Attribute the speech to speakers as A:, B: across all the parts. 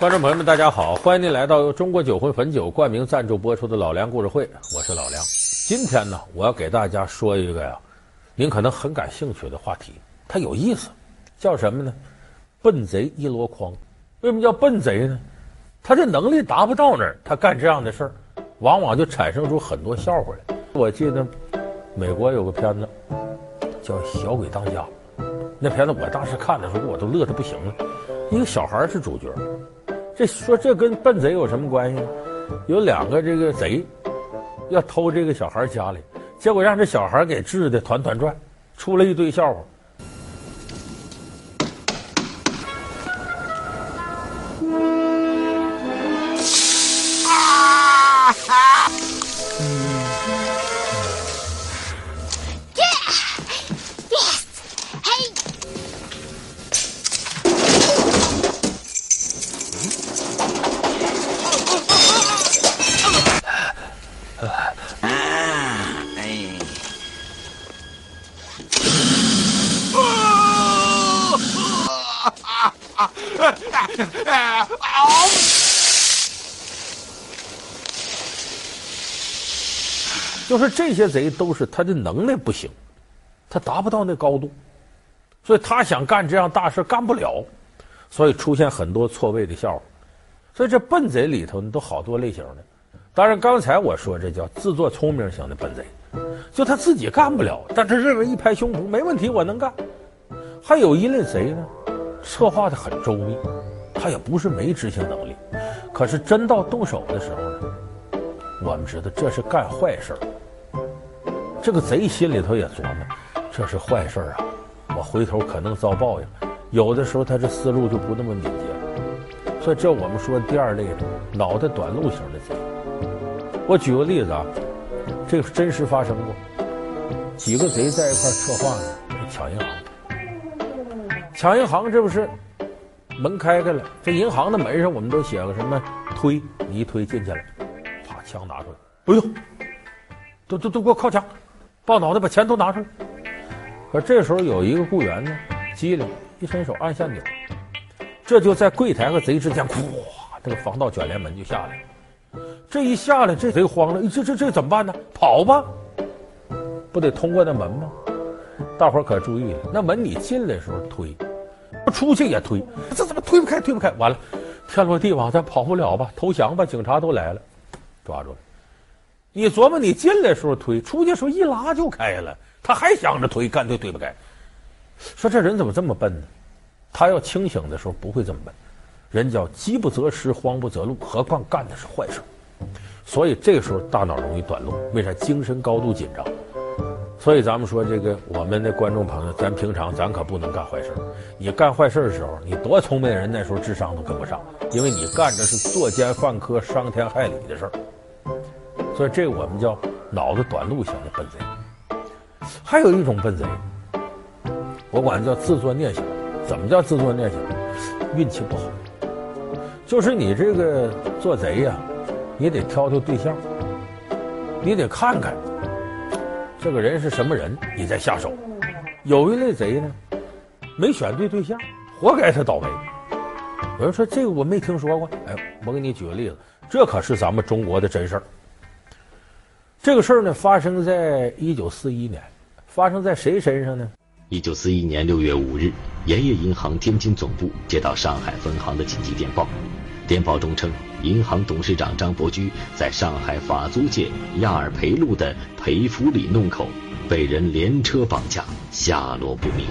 A: 观众朋友们，大家好，欢迎您来到由中国酒魂汾酒冠名赞助播出的《老梁故事会》，我是老梁。今天呢，我要给大家说一个呀，您可能很感兴趣的话题，它有意思，叫什么呢？笨贼一箩筐。为什么叫笨贼呢？他这能力达不到那儿，他干这样的事儿，往往就产生出很多笑话来。我记得美国有个片子叫《小鬼当家》，那片子我当时看的时候，我都乐得不行了。一个小孩是主角。这说这跟笨贼有什么关系呢？有两个这个贼要偷这个小孩家里，结果让这小孩给治的团团转，出了一堆笑话。就是这些贼都是他的能力不行，他达不到那高度，所以他想干这样大事干不了，所以出现很多错位的笑话。所以这笨贼里头，都好多类型的。当然，刚才我说这叫自作聪明型的笨贼，就他自己干不了，但他认为一拍胸脯没问题，我能干。还有一类贼呢，策划的很周密，他也不是没执行能力，可是真到动手的时候呢，我们知道这是干坏事儿。这个贼心里头也琢磨，这是坏事啊，我回头可能遭报应。有的时候他这思路就不那么敏捷，所以这我们说第二类的脑袋短路型的贼。我举个例子啊，这个真实发生过，几个贼在一块策划呢，抢银行。抢银行这不是门开开了，这银行的门上我们都写个什么推，你一推进去了，啪，枪拿出来，不用，都都都给我靠墙。抱脑袋把钱都拿出来，可这时候有一个雇员呢，机灵，一伸手按下钮，这就在柜台和贼之间，哗，这个防盗卷帘门就下来了。这一下来，这贼慌了，这这这怎么办呢？跑吧，不得通过那门吗？大伙儿可注意了，那门你进来的时候推，出去也推，这怎么推不开？推不开，完了，天罗地网，咱跑不了吧？投降吧！警察都来了，抓住了。你琢磨，你进来时候推，出去时候一拉就开了。他还想着推，干脆推不开。说这人怎么这么笨呢？他要清醒的时候不会这么笨。人叫饥不择食，慌不择路，何况干的是坏事。所以这个时候大脑容易短路。为啥？精神高度紧张。所以咱们说这个，我们的观众朋友，咱平常咱可不能干坏事。你干坏事的时候，你多聪明人，那时候智商都跟不上，因为你干的是作奸犯科、伤天害理的事儿。所以这我们叫脑子短路型的笨贼，还有一种笨贼，我管叫自作孽型。怎么叫自作孽型？运气不好，就是你这个做贼呀，你得挑挑对象，你得看看这个人是什么人，你再下手。有一类贼呢，没选对对象，活该他倒霉。有人说这个我没听说过，哎，我给你举个例子，这可是咱们中国的真事儿。这个事儿呢，发生在一九四一年，发生在谁身上呢？
B: 一九四一年六月五日，盐业银行天津总部接到上海分行的紧急电报，电报中称，银行董事长张伯驹在上海法租界亚尔培路的培福里弄口被人连车绑架，下落不明。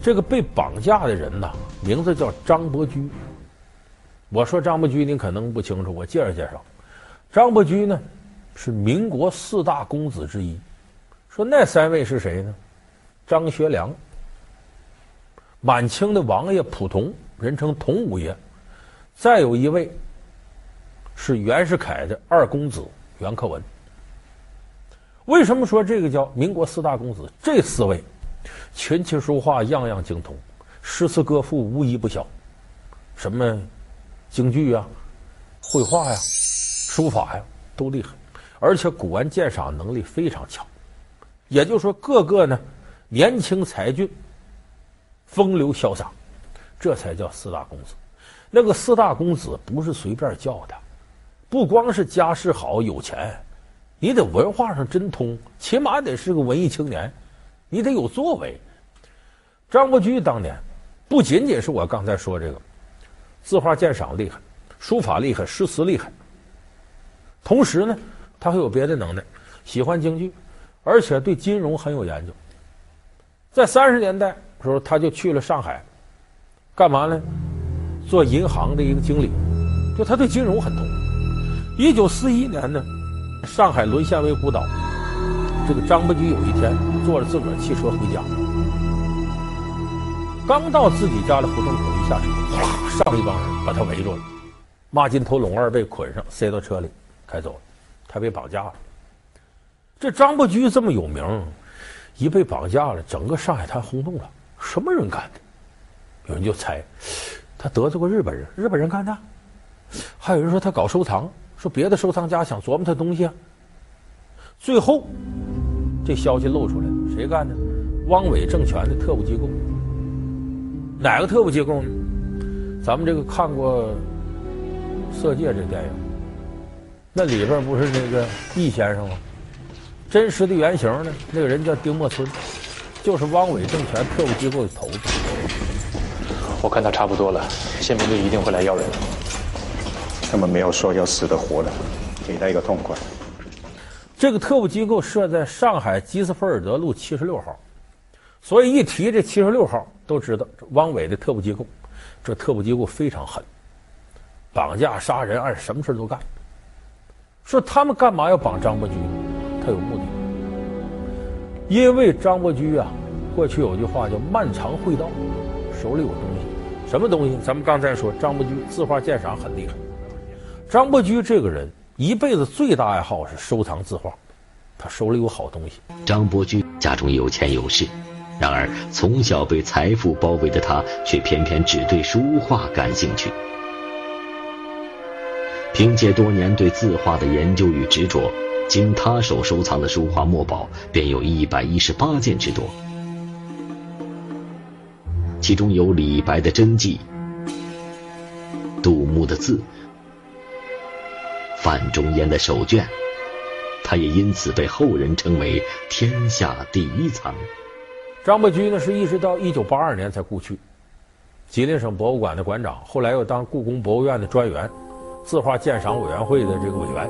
A: 这个被绑架的人呐，名字叫张伯驹。我说张伯驹，您可能不清楚，我介绍介绍，张伯驹呢。是民国四大公子之一，说那三位是谁呢？张学良、满清的王爷溥同，人称同五爷，再有一位是袁世凯的二公子袁克文。为什么说这个叫民国四大公子？这四位琴棋书画样样精通，诗词歌赋无一不晓，什么京剧啊、绘画呀、书法呀都厉害。而且古玩鉴赏能力非常强，也就是说，个个呢年轻才俊，风流潇洒，这才叫四大公子。那个四大公子不是随便叫的，不光是家世好有钱，你得文化上真通，起码得是个文艺青年，你得有作为。张伯驹当年不仅仅是我刚才说这个字画鉴赏厉害，书法厉害，诗词厉害，同时呢，他还有别的能耐，喜欢京剧，而且对金融很有研究。在三十年代时候，他就去了上海，干嘛呢？做银行的一个经理，就他对金融很通。一九四一年呢，上海沦陷为孤岛，这个张伯驹有一天坐着自个儿汽车回家，刚到自己家的胡同口一下车，哗，上一帮人把他围住了，骂金头龙二被捆上，塞到车里开走了，他被绑架了。这张伯驹这么有名。一被绑架了，整个上海滩轰动了。什么人干的？有人就猜，他得罪过日本人，日本人干的。还有人说他搞收藏，说别的收藏家想琢磨他东西啊。最后，这消息露出来，谁干的？汪伪政权的特务机构。哪个特务机构呢？咱们这个看过《色戒》这电影，那里边不是那个易先生吗？真实的原型呢？那个人叫丁默村，就是汪伪政权特务机构的头子。
C: 我看他差不多了，宪兵队一定会来要人。
D: 他们没有说要死的活的，给他一个痛快。
A: 这个特务机构设在上海基斯菲尔德路七十六号，所以一提这七十六号，都知道汪伪的特务机构。这特务机构非常狠，绑架、杀人案什么事都干。说他们干嘛要绑张伯驹呢？他有目的，因为张伯驹啊，过去有句话叫“漫长会道”，手里有东西。什么东西？咱们刚才说张伯驹字画鉴赏很厉害。张伯驹这个人一辈子最大爱好是收藏字画，他手里有好东西。
B: 张伯驹家中有钱有势，然而从小被财富包围的他，却偏偏只对书画感兴趣。凭借多年对字画的研究与执着。经他手收藏的书画墨宝便有一百一十八件之多，其中有李白的真迹、杜牧的字、范仲淹的手卷，他也因此被后人称为“天下第一藏”。
A: 张伯驹呢，是一直到一九八二年才故去，吉林省博物馆的馆长，后来又当故宫博物院的专员、字画鉴赏委员会的这个委员。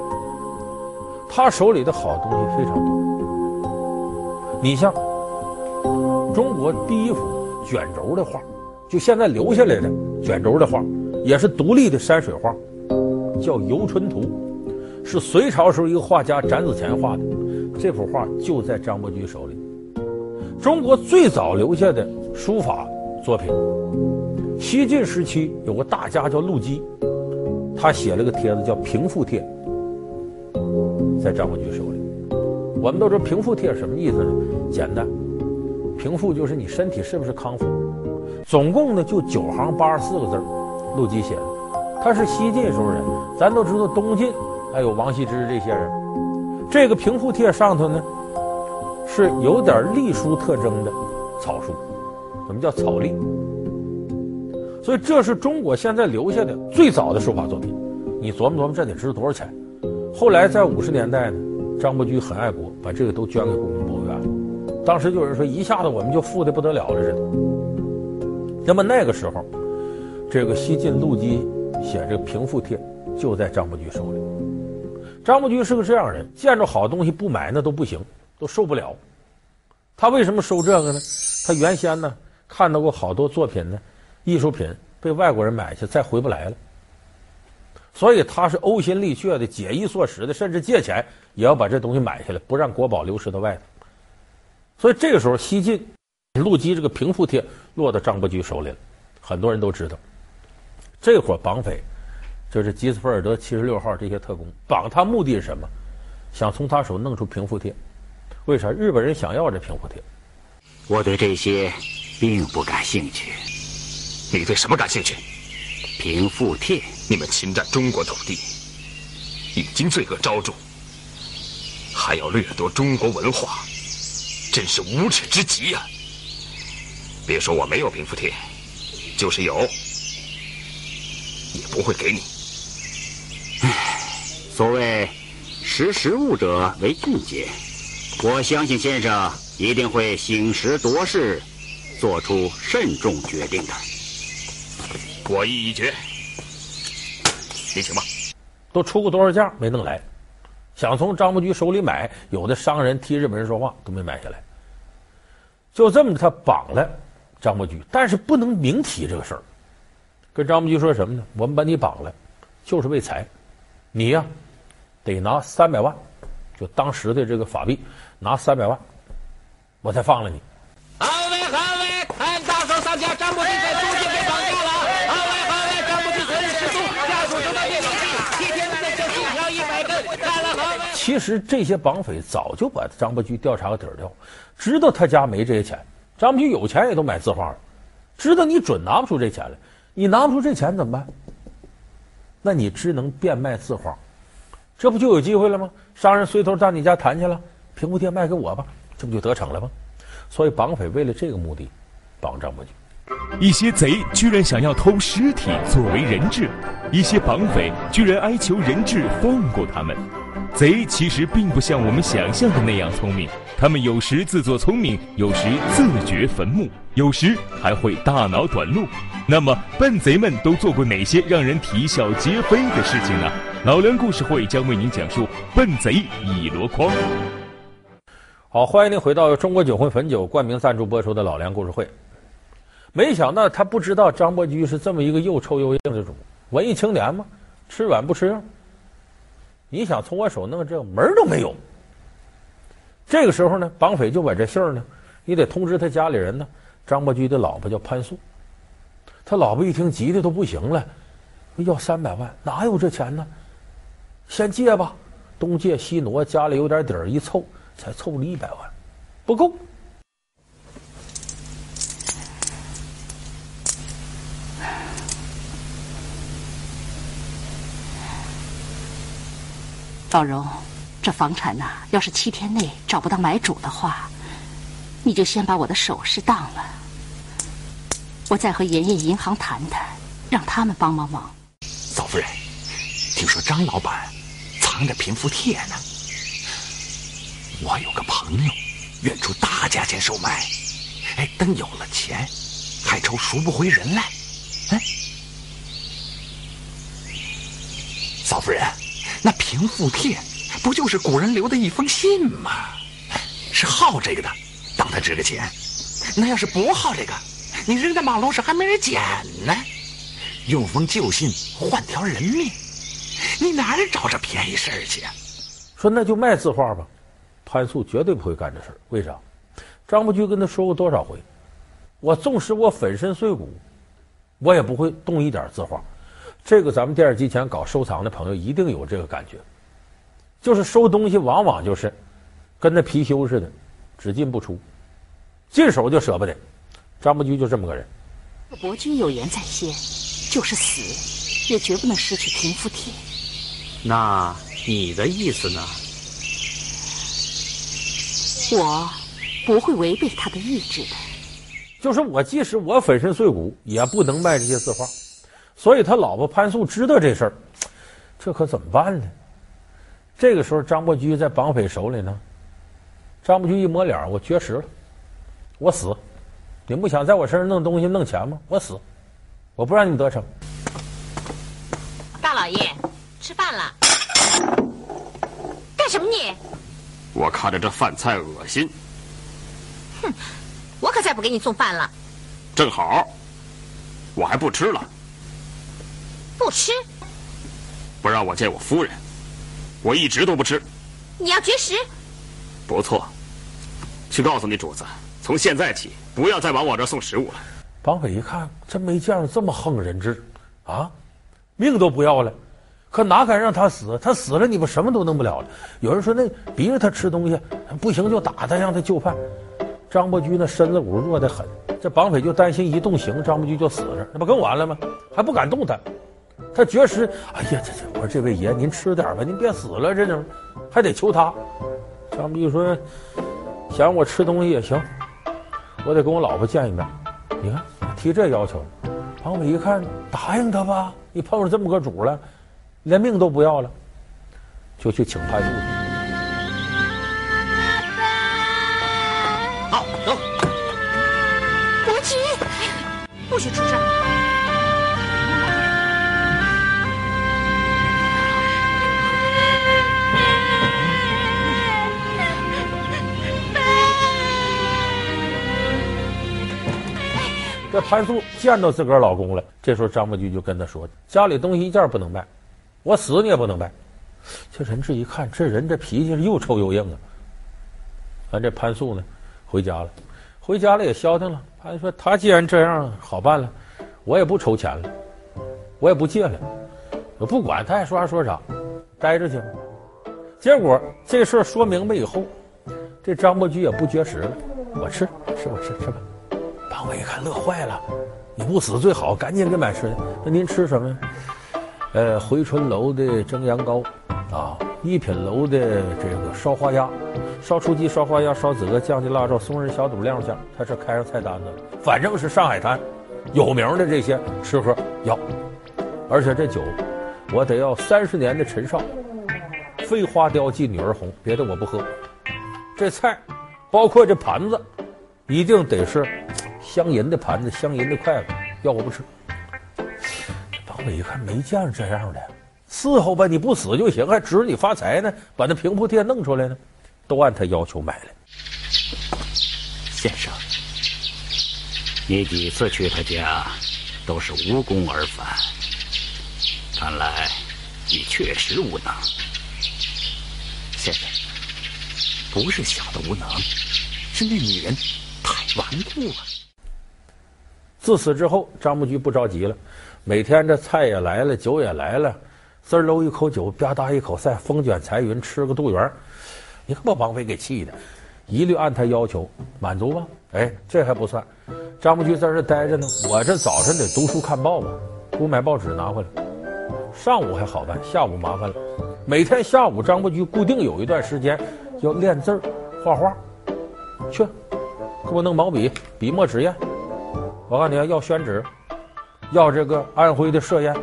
A: 他手里的好东西非常多，你像中国第一幅卷轴的画，就现在留下来的卷轴的画，也是独立的山水画，叫《游春图》，是隋朝时候一个画家展子虔画的。这幅画就在张伯驹手里。中国最早留下的书法作品，西晋时期有个大家叫陆机，他写了个帖子叫《平复帖》。在张伯駒手里，我们都知道平复帖什么意思呢？简单，平复就是你身体是不是康复？总共呢就九行八十四个字陆机写的。他是西晋时候人，咱都知道东晋还有王羲之这些人。这个平复帖上头呢是有点隶书特征的草书，什么叫草隶？所以这是中国现在留下的最早的书法作品。你琢磨琢磨，这得值多少钱？后来在五十年代呢，张伯驹很爱国，把这个都捐给故宫博物院。当时就有人说，一下子我们就富的不得了了似的。那么那个时候，这个西晋陆机写这个平复帖，就在张伯驹手里。张伯驹是个这样人，见着好东西不买那都不行，都受不了。他为什么收这个呢？他原先呢看到过好多作品呢，艺术品被外国人买去，再回不来了。所以他是呕心沥血的、节衣缩食的，甚至借钱也要把这东西买下来，不让国宝流失到外头。所以这个时候，西晋陆基这个平复帖落到张伯驹手里了，很多人都知道。这伙绑匪就是吉斯菲尔德七十六号这些特工，绑他目的是什么？想从他手弄出平复帖。为啥？日本人想要这平复帖。
E: 我对这些并不感兴趣。
F: 你对什么感兴趣？
E: 平复帖。
F: 你们侵占中国土地，已经罪恶昭著，还要掠夺中国文化，真是无耻之极呀！别说我没有平复帖，就是有，也不会给你。
E: 唉，所谓识时务者为俊杰，我相信先生一定会审时度势，做出慎重决定的。
F: 我意已决，你请吧。
A: 都出过多少价没弄来，想从张伯驹手里买，有的商人替日本人说话都没买下来。就这么着，他绑了张伯驹，但是不能明提这个事儿。跟张伯驹说什么呢？我们把你绑了，就是为财，你呀得拿三百万，就当时的这个法币，拿三百万，我才放了你。
G: 好嘞，好嘞，看大手上家张伯駒在租界被绑架了。好嘞，好嘞，张伯駒昨日失踪，家属收到电话，七天内再交金条一百根。看了好嘞。
A: 其实这些绑匪早就把张伯驹调查个底儿掉，知道他家没这些钱。张伯驹有钱也都买字画了，知道你准拿不出这钱来，你拿不出这钱怎么办？那你只能变卖字画，这不就有机会了吗？商人随头到你家谈去了，平复帖卖给我吧，这不就得逞了吗？所以绑匪为了这个目的，绑张伯驹。
H: 一些贼居然想要偷尸体作为人质，一些绑匪居然哀求人质放过他们。贼其实并不像我们想象的那样聪明，他们有时自作聪明，有时自掘坟墓，有时还会大脑短路。那么，笨贼们都做过哪些让人啼笑皆非的事情呢？老梁故事会将为您讲述《笨贼一箩筐》。
A: 好，欢迎您回到中国酒魂汾酒冠名赞助播出的老梁故事会。没想到他不知道张伯驹是这么一个又臭又硬的主，文艺青年嘛，吃软不吃硬。你想从我手弄这门儿都没有。这个时候呢，绑匪就把这信儿呢，你得通知他家里人呢。张伯驹的老婆叫潘素，他老婆一听急的都不行了，要三百万，哪有这钱呢？先借吧，东借西挪，家里有点底儿，一凑才凑了一百万，不够。
I: 老荣，这房产呐，要是七天内找不到买主的话，你就先把我的首饰当了，我再和盐业银行谈谈，让他们帮帮忙。
F: 嫂夫人，听说张老板藏着平复帖呢，我有个朋友愿出大价钱收买，哎，等有了钱，还愁赎不回人来。哎，嫂夫人。平复帖不就是古人留的一封信吗？是好这个的，当它值个钱；那要是不好这个，你扔在马路上还没人捡呢。用封旧信换条人命，你哪儿找这便宜事儿去？
A: 说那就卖字画吧。潘素绝对不会干这事，为啥？张伯驹跟他说过多少回？我纵使我粉身碎骨，我也不会动一点字画。这个咱们电视机前搞收藏的朋友一定有这个感觉，就是收东西往往就是跟那貔貅似的，只进不出，进手就舍不得。张伯驹就这么个人。
I: 伯君有言在先，就是死也绝不能失去平复帖。
E: 那你的意思呢？
I: 我不会违背他的意志的。
A: 就是我即使我粉身碎骨，也不能卖这些字画。所以他老婆潘素知道这事儿，这可怎么办呢？这个时候张伯驹在绑匪手里呢。张伯驹一摸脸，我绝食了，我死。你不想在我身上弄东西弄钱吗？我死，我不让你们得逞。
J: 大老爷，吃饭了。干什么你？
F: 我看着这饭菜恶心。
J: 哼，我可再不给你送饭了。
F: 正好，我还不吃了。
J: 不吃，
F: 不让我见我夫人，我一直都不吃。
J: 你要绝食？
F: 不错，去告诉你主子，从现在起不要再往我这儿送食物了。
A: 绑匪一看，真没见过这么横人质，啊，命都不要了，可哪敢让他死？他死了，你不什么都弄不了了。有人说，那逼着他吃东西，不行就打他，让他就范。张伯驹那身子骨弱得很，这绑匪就担心一动刑，张伯驹就死了，那不更完了吗？还不敢动他。他绝食，哎呀，这这，我说这位爷，您吃点吧，您别死了，这种还得求他。张伯駒说：“想我吃东西也行，我得跟我老婆见一面。你看，提这要求，庞伟一看，答应他吧，你碰上这么个主了，连命都不要了，就去请潘素去。
E: 好，走。
J: 国旗，不许出声。
A: 这潘素见到自个儿老公了，这时候张伯驹就跟他说：“家里东西一件不能卖，我死你也不能卖。”这人质一看，这人这脾气是又臭又硬啊。完，这潘素呢，回家了，回家了也消停了。潘素说：“他既然这样，好办了，我也不筹钱了，我也不借了，我不管他爱说啥说啥，待着去吧。”结果这事儿说明白以后，这张伯驹也不绝食了，我吃吃吧吃吃吧。把我一看乐坏了，你不死最好，赶紧给买吃的。那您吃什么呀？呃，回春楼的蒸羊羔，啊，一品楼的这个烧花鸭，烧雏鸡、烧花鸭、烧子鹅、酱鸡、腊肉、松仁小肚、晾肉酱。他这开上菜单子了，反正是上海滩有名的这些吃喝要，而且这酒我得要三十年的陈少，非花雕妓女儿红，别的我不喝。这菜包括这盘子，一定得是。镶银的盘子，镶银的筷子，要我不吃。绑匪一看没见着这样的，伺候吧，你不死就行，还指着你发财呢，把那平铺贴弄出来呢，都按他要求买了。
E: 先生，你几次去他家，都是无功而返，看来你确实无能。先生，不是小的无能，是那女人太顽固了。
A: 自此之后，张伯駒不着急了，每天这菜也来了，酒也来了，滋喽一口酒，吧嗒一口菜，风卷彩云，吃个肚圆。你看把王菲给气的，一律按他要求满足吧。哎，这还不算，张伯駒在这待着呢，我这早晨得读书看报吧，给我买报纸拿回来。上午还好办，下午麻烦了。每天下午，张伯駒固定有一段时间要练字儿、画画，去，给我弄毛笔、笔墨纸砚。我告诉你啊，要宣纸，要这个安徽的歙烟，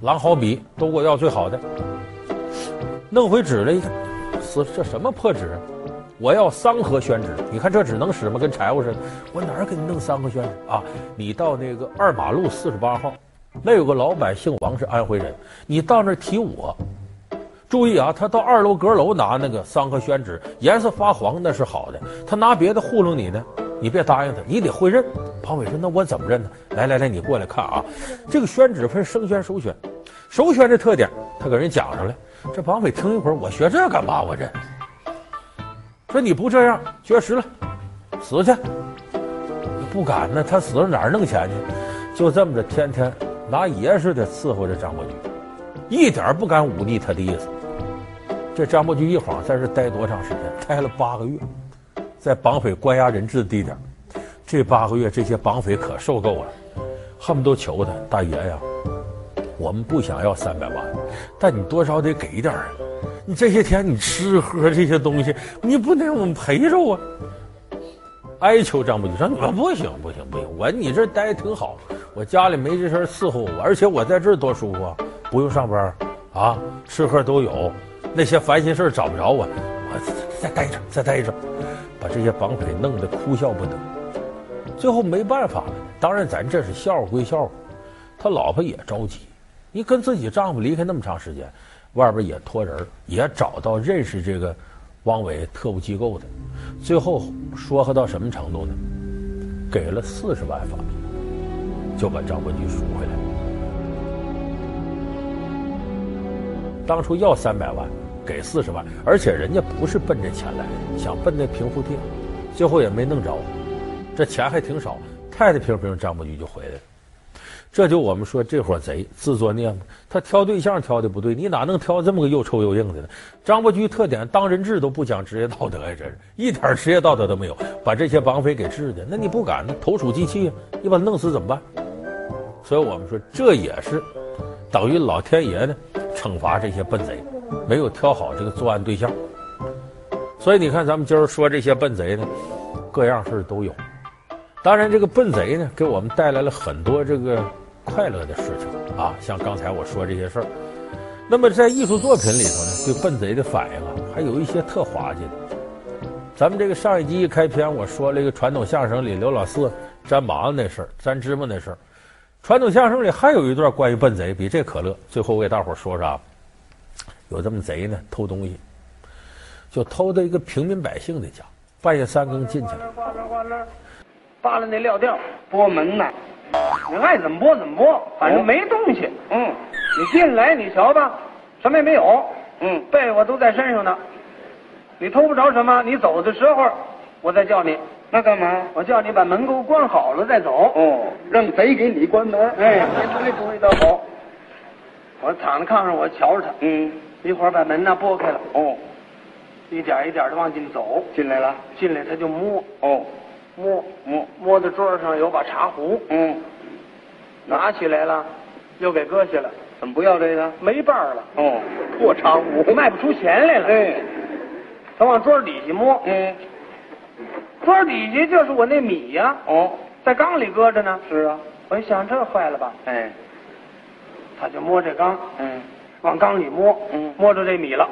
A: 狼毫笔都给我要最好的。弄回纸来一看，这什么破纸？我要桑河宣纸。你看这纸能使吗？跟柴火似的。我哪儿给你弄桑河宣纸啊？你到那个二马路四十八号，那有个老板姓王，是安徽人。你到那儿提我，注意啊，他到二楼阁楼拿那个桑河宣纸，颜色发黄那是好的。他拿别的糊弄你呢。你别答应他，你得会认。庞伟说：“那我怎么认呢？来来来，你过来看啊，这个宣纸分生宣、熟宣。熟宣的特点，他给人讲上来。这绑匪听一会儿，我学这干嘛？我这说你不这样，绝食了，死去。不敢呢，他死了哪儿弄钱去？就这么着，天天拿爷似的伺候着张伯驹，一点不敢忤逆他的意思。这张伯驹一晃在这待多长时间？待了八个月。”在绑匪关押人质的地点，这八个月，这些绑匪可受够了，恨不得求他大爷呀，我们不想要三百万，但你多少得给点啊！你这些天你吃喝这些东西，你不能我们赔着啊！哀求张伯駒说：“我不行不行不行，我你这待挺好，我家里没这事伺候我，而且我在这儿多舒服啊，不用上班啊，吃喝都有，那些烦心事找不着我，我再待着再待着。”把这些绑匪弄得哭笑不得，最后没办法了。当然，咱这是笑话归笑话，他老婆也着急。你跟自己丈夫离开那么长时间，外边也托人，也找到认识这个汪伟特务机构的，最后说和到什么程度呢？给了四十万法币，就把张伯駒赎回来。当初要三百万。给四十万，而且人家不是奔这钱来的，想奔那平复贴，最后也没弄着，这钱还挺少，太太平平张伯驹就回来了。这就我们说这伙贼自作孽嘛，他挑对象挑的不对，你哪能挑这么个又臭又硬的呢？张伯驹特点当人质都不讲职业道德呀，这是一点职业道德都没有，把这些绑匪给治的，那你不敢？投鼠忌器啊，你把他弄死怎么办？所以我们说这也是等于老天爷呢惩罚这些笨贼。没有挑好这个作案对象，所以你看，咱们今儿说这些笨贼呢，各样事儿都有。当然，这个笨贼呢，给我们带来了很多这个快乐的事情啊，像刚才我说这些事儿。那么在艺术作品里头呢，对笨贼的反应啊，还有一些特滑稽的。咱们这个上一集一开篇，我说了一个传统相声里刘老四粘麻子那事儿，粘芝麻那事儿。传统相声里还有一段关于笨贼，比这可乐。最后我给大伙说说啊，有这么贼呢，偷东西，就偷到一个平民百姓的家，半夜三更进去了。
K: 扒拉那料调，拨门呢，你爱怎么拨怎么拨，反正没东西。嗯，你进来，你瞧吧，什么也没有。嗯，被窝都在身上呢，你偷不着什么。你走的时候，我再叫你。那干嘛？我叫你把门给我关好了再走。哦，让贼给你关门。哎，不会不会倒好。我躺在炕上，我瞧着他。嗯，一会儿把门呢拨开了。哦，一点一点的往进走。进来了，进来他就摸。哦。摸摸摸到桌上有把茶壶，嗯，拿起来了，又给搁下了。怎么不要这个？没伴儿了。哦，破茶壶，卖不出钱来了。哎，他往桌底下摸，嗯，桌底下就是我那米呀。哦，在缸里搁着呢。是啊，我一想这坏了吧？哎，他就摸这缸，嗯，往缸里摸，嗯，摸着这米了。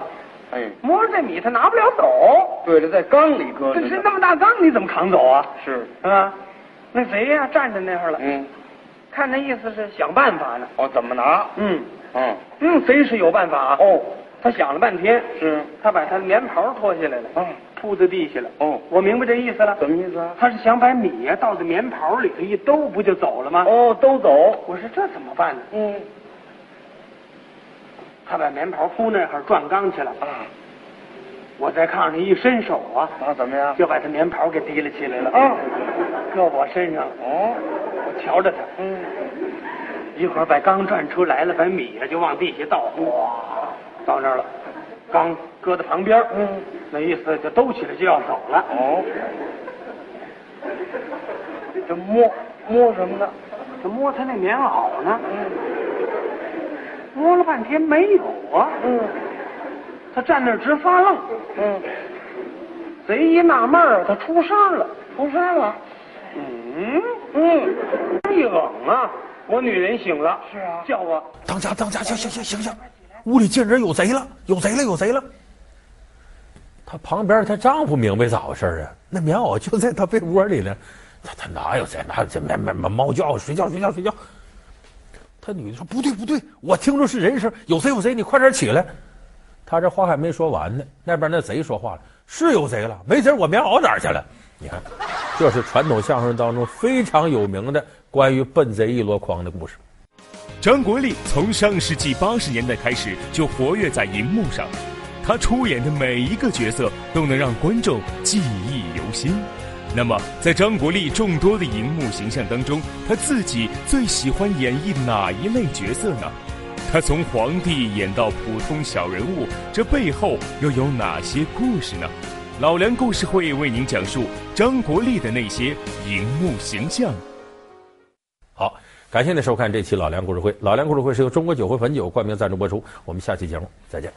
K: 哎，摸着这米，他拿不了走。对了，在缸里搁着。这是那么大缸，你怎么扛走啊？是，是吧？那谁呀？站在那儿了。嗯，看那意思是想办法呢。哦，怎么拿？嗯，嗯，嗯，谁是有办法？哦，他想了半天。是，他把他的棉袍脱下来了。嗯，铺在地下了。哦，我明白这意思了。什么意思啊？他是想把米呀倒在棉袍里头一兜，不就走了吗？哦，兜走。我说这怎么办呢？嗯。他把棉袍铺那儿转缸去了啊！我在炕上一伸手啊，啊怎么样？就把他棉袍给提了起来了啊，搁我身上哦，我瞧着他，嗯，一会儿把缸转出来了，把米呀就往地下倒，哇，到那儿了，缸搁在旁边，嗯，那意思就兜起来就要走了哦。这摸摸什么呢？这摸他那棉袄呢？嗯。摸了半天没有啊，嗯，他站那儿直发愣，嗯，贼一纳闷儿，他出声了，出声了，嗯嗯，一冷啊，我女人醒了，是啊，叫我
A: 当家当家，行行行行行，屋里进人有贼了，有贼了有贼了。她旁边她丈夫明白咋回事啊？那棉袄就在她被窝里呢，她她哪有贼？哪有贼？没没没猫叫，睡觉睡觉睡觉。他女的说：“不对不对，我听着是人声，有贼有贼，你快点起来。”他这话还没说完呢，那边那贼说话了：“是有贼了，没贼，我棉袄哪儿去了？”你看，这是传统相声当中非常有名的关于笨贼一箩筐的故事。
H: 张国立从上世纪八十年代开始就活跃在银幕上，他出演的每一个角色都能让观众记忆犹新。那么，在张国立众多的荧幕形象当中，他自己最喜欢演绎哪一类角色呢？他从皇帝演到普通小人物，这背后又有哪些故事呢？老梁故事会为您讲述张国立的那些荧幕形象。
A: 好，感谢您收看这期老梁故事会。老梁故事会是由中国酒会汾酒冠名赞助播出。我们下期节目再见。